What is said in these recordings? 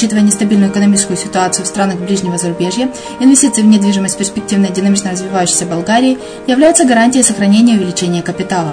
Учитывая нестабильную экономическую ситуацию в странах ближнего зарубежья, инвестиции в недвижимость перспективной динамично развивающейся Болгарии являются гарантией сохранения и увеличения капитала.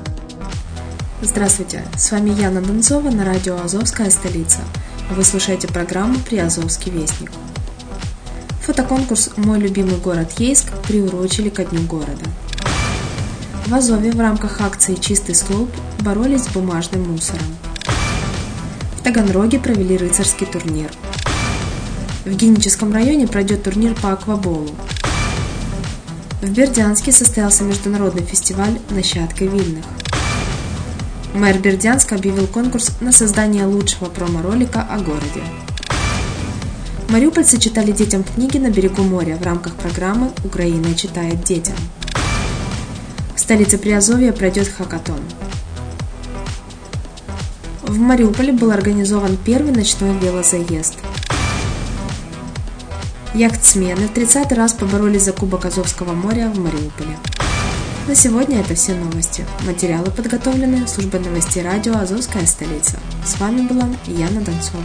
Здравствуйте, с вами Яна Донцова на радио «Азовская столица». Вы слушаете программу «Приазовский вестник». Фотоконкурс «Мой любимый город Ейск» приурочили ко Дню города. В Азове в рамках акции «Чистый столб» боролись с бумажным мусором. В Таганроге провели рыцарский турнир. В Геническом районе пройдет турнир по акваболу. В Бердянске состоялся международный фестиваль «Нащадка вильных». Мэр Бердянска объявил конкурс на создание лучшего промо-ролика о городе. Мариупольцы читали детям книги на берегу моря в рамках программы «Украина читает детям». В столице Приазовья пройдет хакатон. В Мариуполе был организован первый ночной велозаезд. Яхтсмены в 30 раз поборолись за Кубок Азовского моря в Мариуполе. На сегодня это все новости. Материалы подготовлены службой новостей радио «Азовская столица». С вами была Яна Донцова.